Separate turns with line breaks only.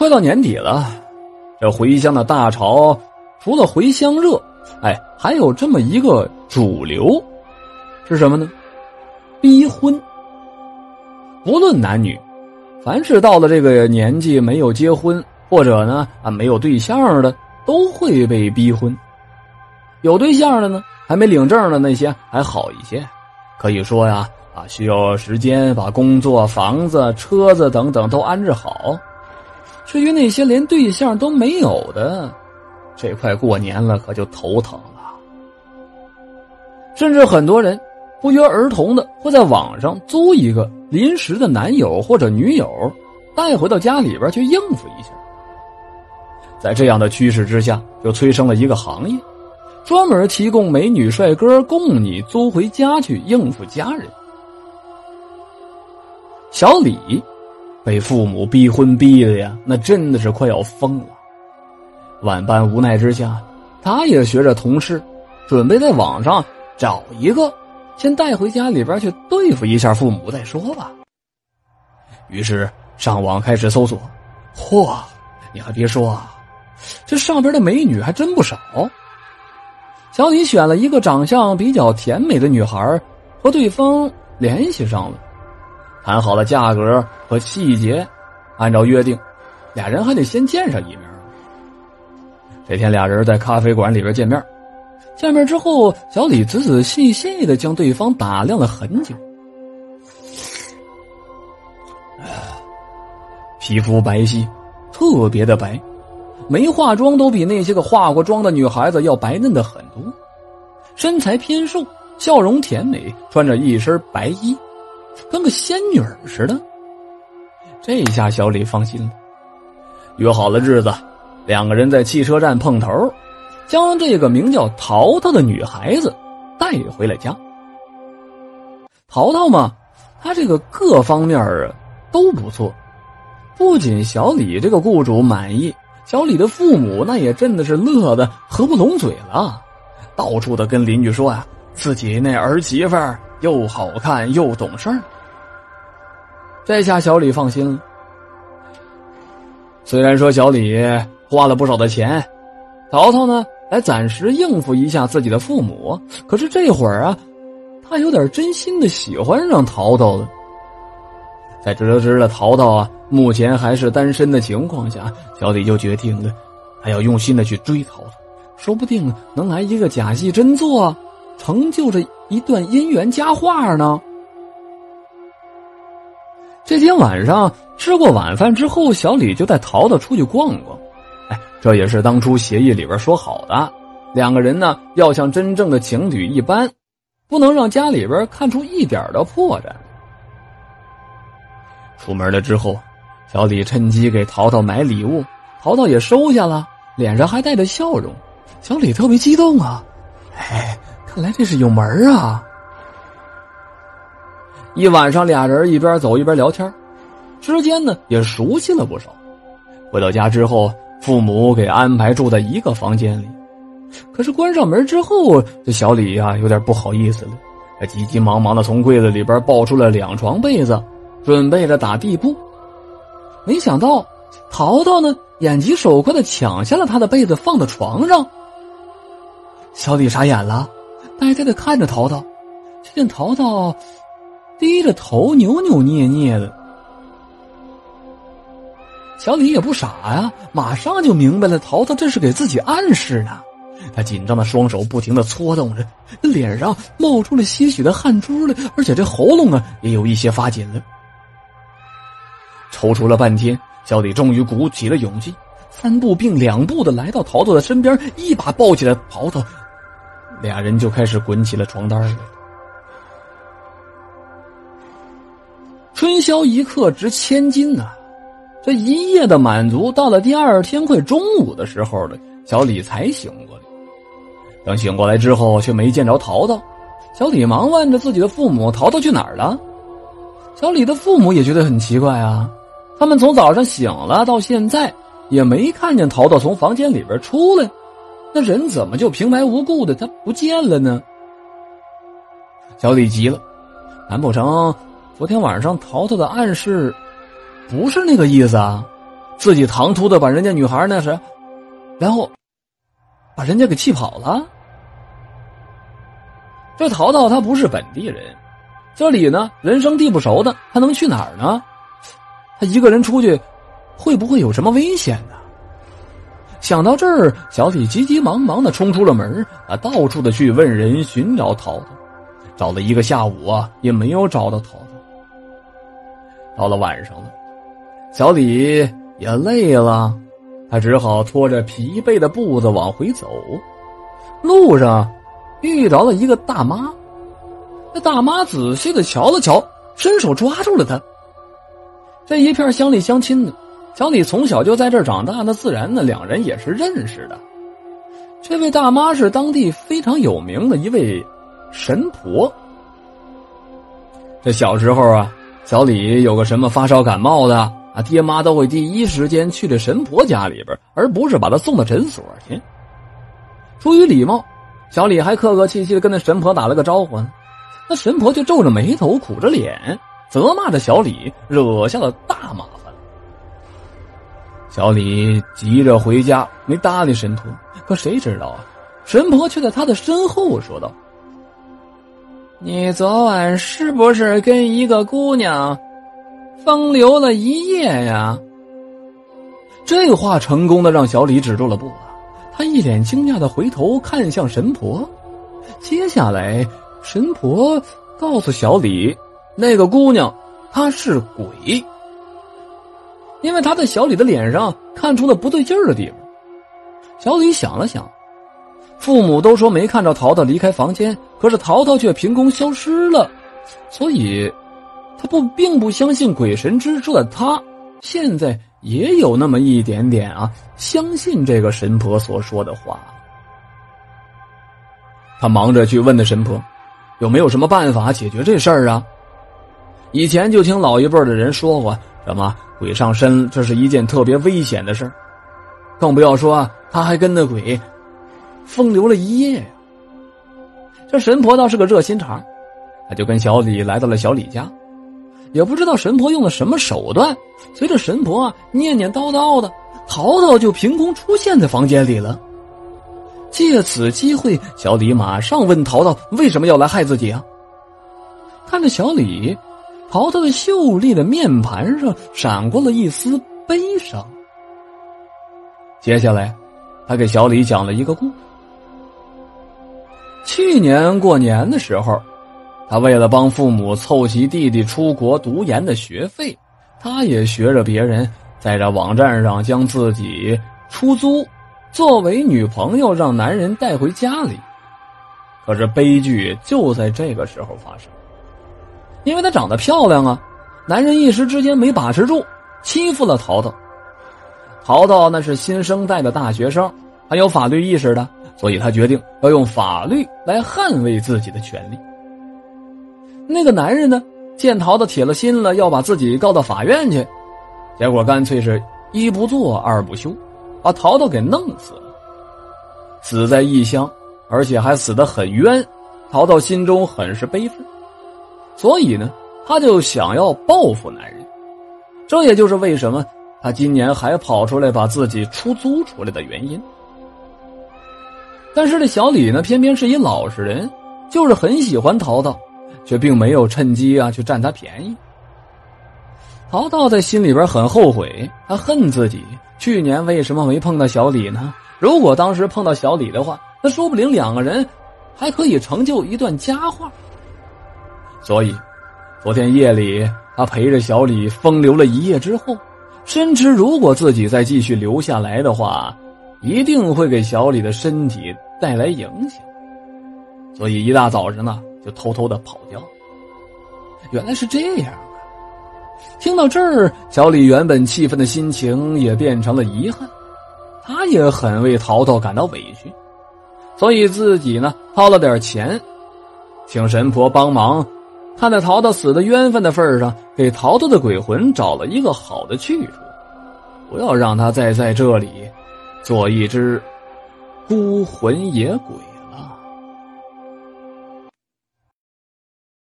快到年底了，这回乡的大潮，除了回乡热，哎，还有这么一个主流，是什么呢？逼婚。不论男女，凡是到了这个年纪没有结婚，或者呢啊没有对象的，都会被逼婚。有对象的呢，还没领证的那些还好一些，可以说呀啊需要时间把工作、房子、车子等等都安置好。至于那些连对象都没有的，这快过年了，可就头疼了。甚至很多人不约而同的会在网上租一个临时的男友或者女友，带回到家里边去应付一下。在这样的趋势之下，就催生了一个行业，专门提供美女帅哥供你租回家去应付家人。小李。被父母逼婚逼的呀，那真的是快要疯了。万般无奈之下，他也学着同事，准备在网上找一个，先带回家里边去对付一下父母再说吧。于是上网开始搜索，嚯，你还别说啊，这上边的美女还真不少。小李选了一个长相比较甜美的女孩，和对方联系上了。谈好了价格和细节，按照约定，俩人还得先见上一面。这天，俩人在咖啡馆里边见面。见面之后，小李仔仔细细的将对方打量了很久。皮肤白皙，特别的白，没化妆都比那些个化过妆的女孩子要白嫩的很多。身材偏瘦，笑容甜美，穿着一身白衣。跟个仙女似的，这下小李放心了。约好了日子，两个人在汽车站碰头，将这个名叫淘淘的女孩子带回了家。淘淘嘛，她这个各方面都不错，不仅小李这个雇主满意，小李的父母那也真的是乐得合不拢嘴了，到处的跟邻居说啊，自己那儿媳妇儿。又好看又懂事儿，这下小李放心了。虽然说小李花了不少的钱，淘淘呢来暂时应付一下自己的父母，可是这会儿啊，他有点真心的喜欢上淘淘了。在得知了淘淘啊目前还是单身的情况下，小李就决定了，他要用心的去追淘淘，说不定能来一个假戏真做，成就着。一段姻缘佳话呢。这天晚上吃过晚饭之后，小李就带淘淘出去逛逛。哎，这也是当初协议里边说好的，两个人呢要像真正的情侣一般，不能让家里边看出一点的破绽。出门了之后，小李趁机给淘淘买礼物，淘淘也收下了，脸上还带着笑容。小李特别激动啊，哎。看来这是有门啊！一晚上，俩人一边走一边聊天，之间呢也熟悉了不少。回到家之后，父母给安排住在一个房间里。可是关上门之后，这小李呀有点不好意思了，急急忙忙的从柜子里边抱出了两床被子，准备着打地铺。没想到，淘淘呢眼疾手快的抢下了他的被子，放到床上。小李傻眼了。呆呆的看着淘淘，却见淘淘低着头扭扭捏捏的。小李也不傻呀，马上就明白了，淘淘这是给自己暗示呢。他紧张的双手不停的搓动着，脸上冒出了些许的汗珠来，而且这喉咙啊也有一些发紧了。踌躇了半天，小李终于鼓起了勇气，三步并两步的来到淘淘的身边，一把抱起了淘淘。俩人就开始滚起了床单来。春宵一刻值千金呐，这一夜的满足，到了第二天快中午的时候了，小李才醒过来。等醒过来之后，却没见着淘淘。小李忙问着自己的父母：“淘淘去哪儿了？”小李的父母也觉得很奇怪啊，他们从早上醒了到现在，也没看见淘淘从房间里边出来。那人怎么就平白无故的他不见了呢？小李急了，难不成昨天晚上淘淘的暗示不是那个意思啊？自己唐突的把人家女孩那是，然后把人家给气跑了。这淘淘他不是本地人，这里呢人生地不熟的，他能去哪儿呢？他一个人出去，会不会有什么危险呢？想到这儿，小李急急忙忙的冲出了门啊，到处的去问人寻找桃子，找了一个下午啊，也没有找到桃子。到了晚上了，小李也累了，他只好拖着疲惫的步子往回走，路上。遇到了一个大妈，那大妈仔细的瞧了瞧，伸手抓住了他。这一片乡里乡亲的，小李从小就在这儿长大，那自然呢，两人也是认识的。这位大妈是当地非常有名的一位神婆。这小时候啊，小李有个什么发烧感冒的啊，爹妈都会第一时间去这神婆家里边，而不是把他送到诊所去。出于礼貌。小李还客客气气的跟那神婆打了个招呼呢，那神婆就皱着眉头、苦着脸，责骂着小李，惹下了大麻。小李急着回家，没搭理神婆。可谁知道啊，神婆却在他的身后说道：“你昨晚是不是跟一个姑娘风流了一夜呀？”这话成功的让小李止住了步啊。他一脸惊讶的回头看向神婆，接下来，神婆告诉小李，那个姑娘她是鬼，因为他在小李的脸上看出了不对劲儿的地方。小李想了想，父母都说没看着淘淘离开房间，可是淘淘却凭空消失了，所以，他不并不相信鬼神之说的他现在。也有那么一点点啊，相信这个神婆所说的话。他忙着去问那神婆，有没有什么办法解决这事儿啊？以前就听老一辈的人说过，什么鬼上身，这是一件特别危险的事，更不要说他还跟那鬼风流了一夜呀。这神婆倒是个热心肠，他就跟小李来到了小李家。也不知道神婆用了什么手段，随着神婆念念叨叨的，淘淘就凭空出现在房间里了。借此机会，小李马上问淘淘为什么要来害自己啊？看着小李，淘淘的秀丽的面盘上闪过了一丝悲伤。接下来，他给小李讲了一个故事。去年过年的时候。他为了帮父母凑齐弟弟出国读研的学费，他也学着别人在这网站上将自己出租，作为女朋友让男人带回家里。可是悲剧就在这个时候发生，因为她长得漂亮啊，男人一时之间没把持住，欺负了淘淘。淘淘那是新生代的大学生，很有法律意识的，所以他决定要用法律来捍卫自己的权利。那个男人呢？见淘淘铁了心了，要把自己告到法院去，结果干脆是一不做二不休，把淘淘给弄死了。死在异乡，而且还死得很冤，淘淘心中很是悲愤，所以呢，他就想要报复男人。这也就是为什么他今年还跑出来把自己出租出来的原因。但是这小李呢，偏偏是一老实人，就是很喜欢淘淘。却并没有趁机啊去占他便宜。淘淘在心里边很后悔，他恨自己去年为什么没碰到小李呢？如果当时碰到小李的话，那说不定两个人还可以成就一段佳话。所以，昨天夜里他陪着小李风流了一夜之后，深知如果自己再继续留下来的话，一定会给小李的身体带来影响。所以一大早上呢。就偷偷的跑掉。原来是这样啊！听到这儿，小李原本气愤的心情也变成了遗憾。他也很为淘淘感到委屈，所以自己呢掏了点钱，请神婆帮忙，看在淘淘死的冤份的份上，给淘淘的鬼魂找了一个好的去处，不要让他再在这里做一只孤魂野鬼。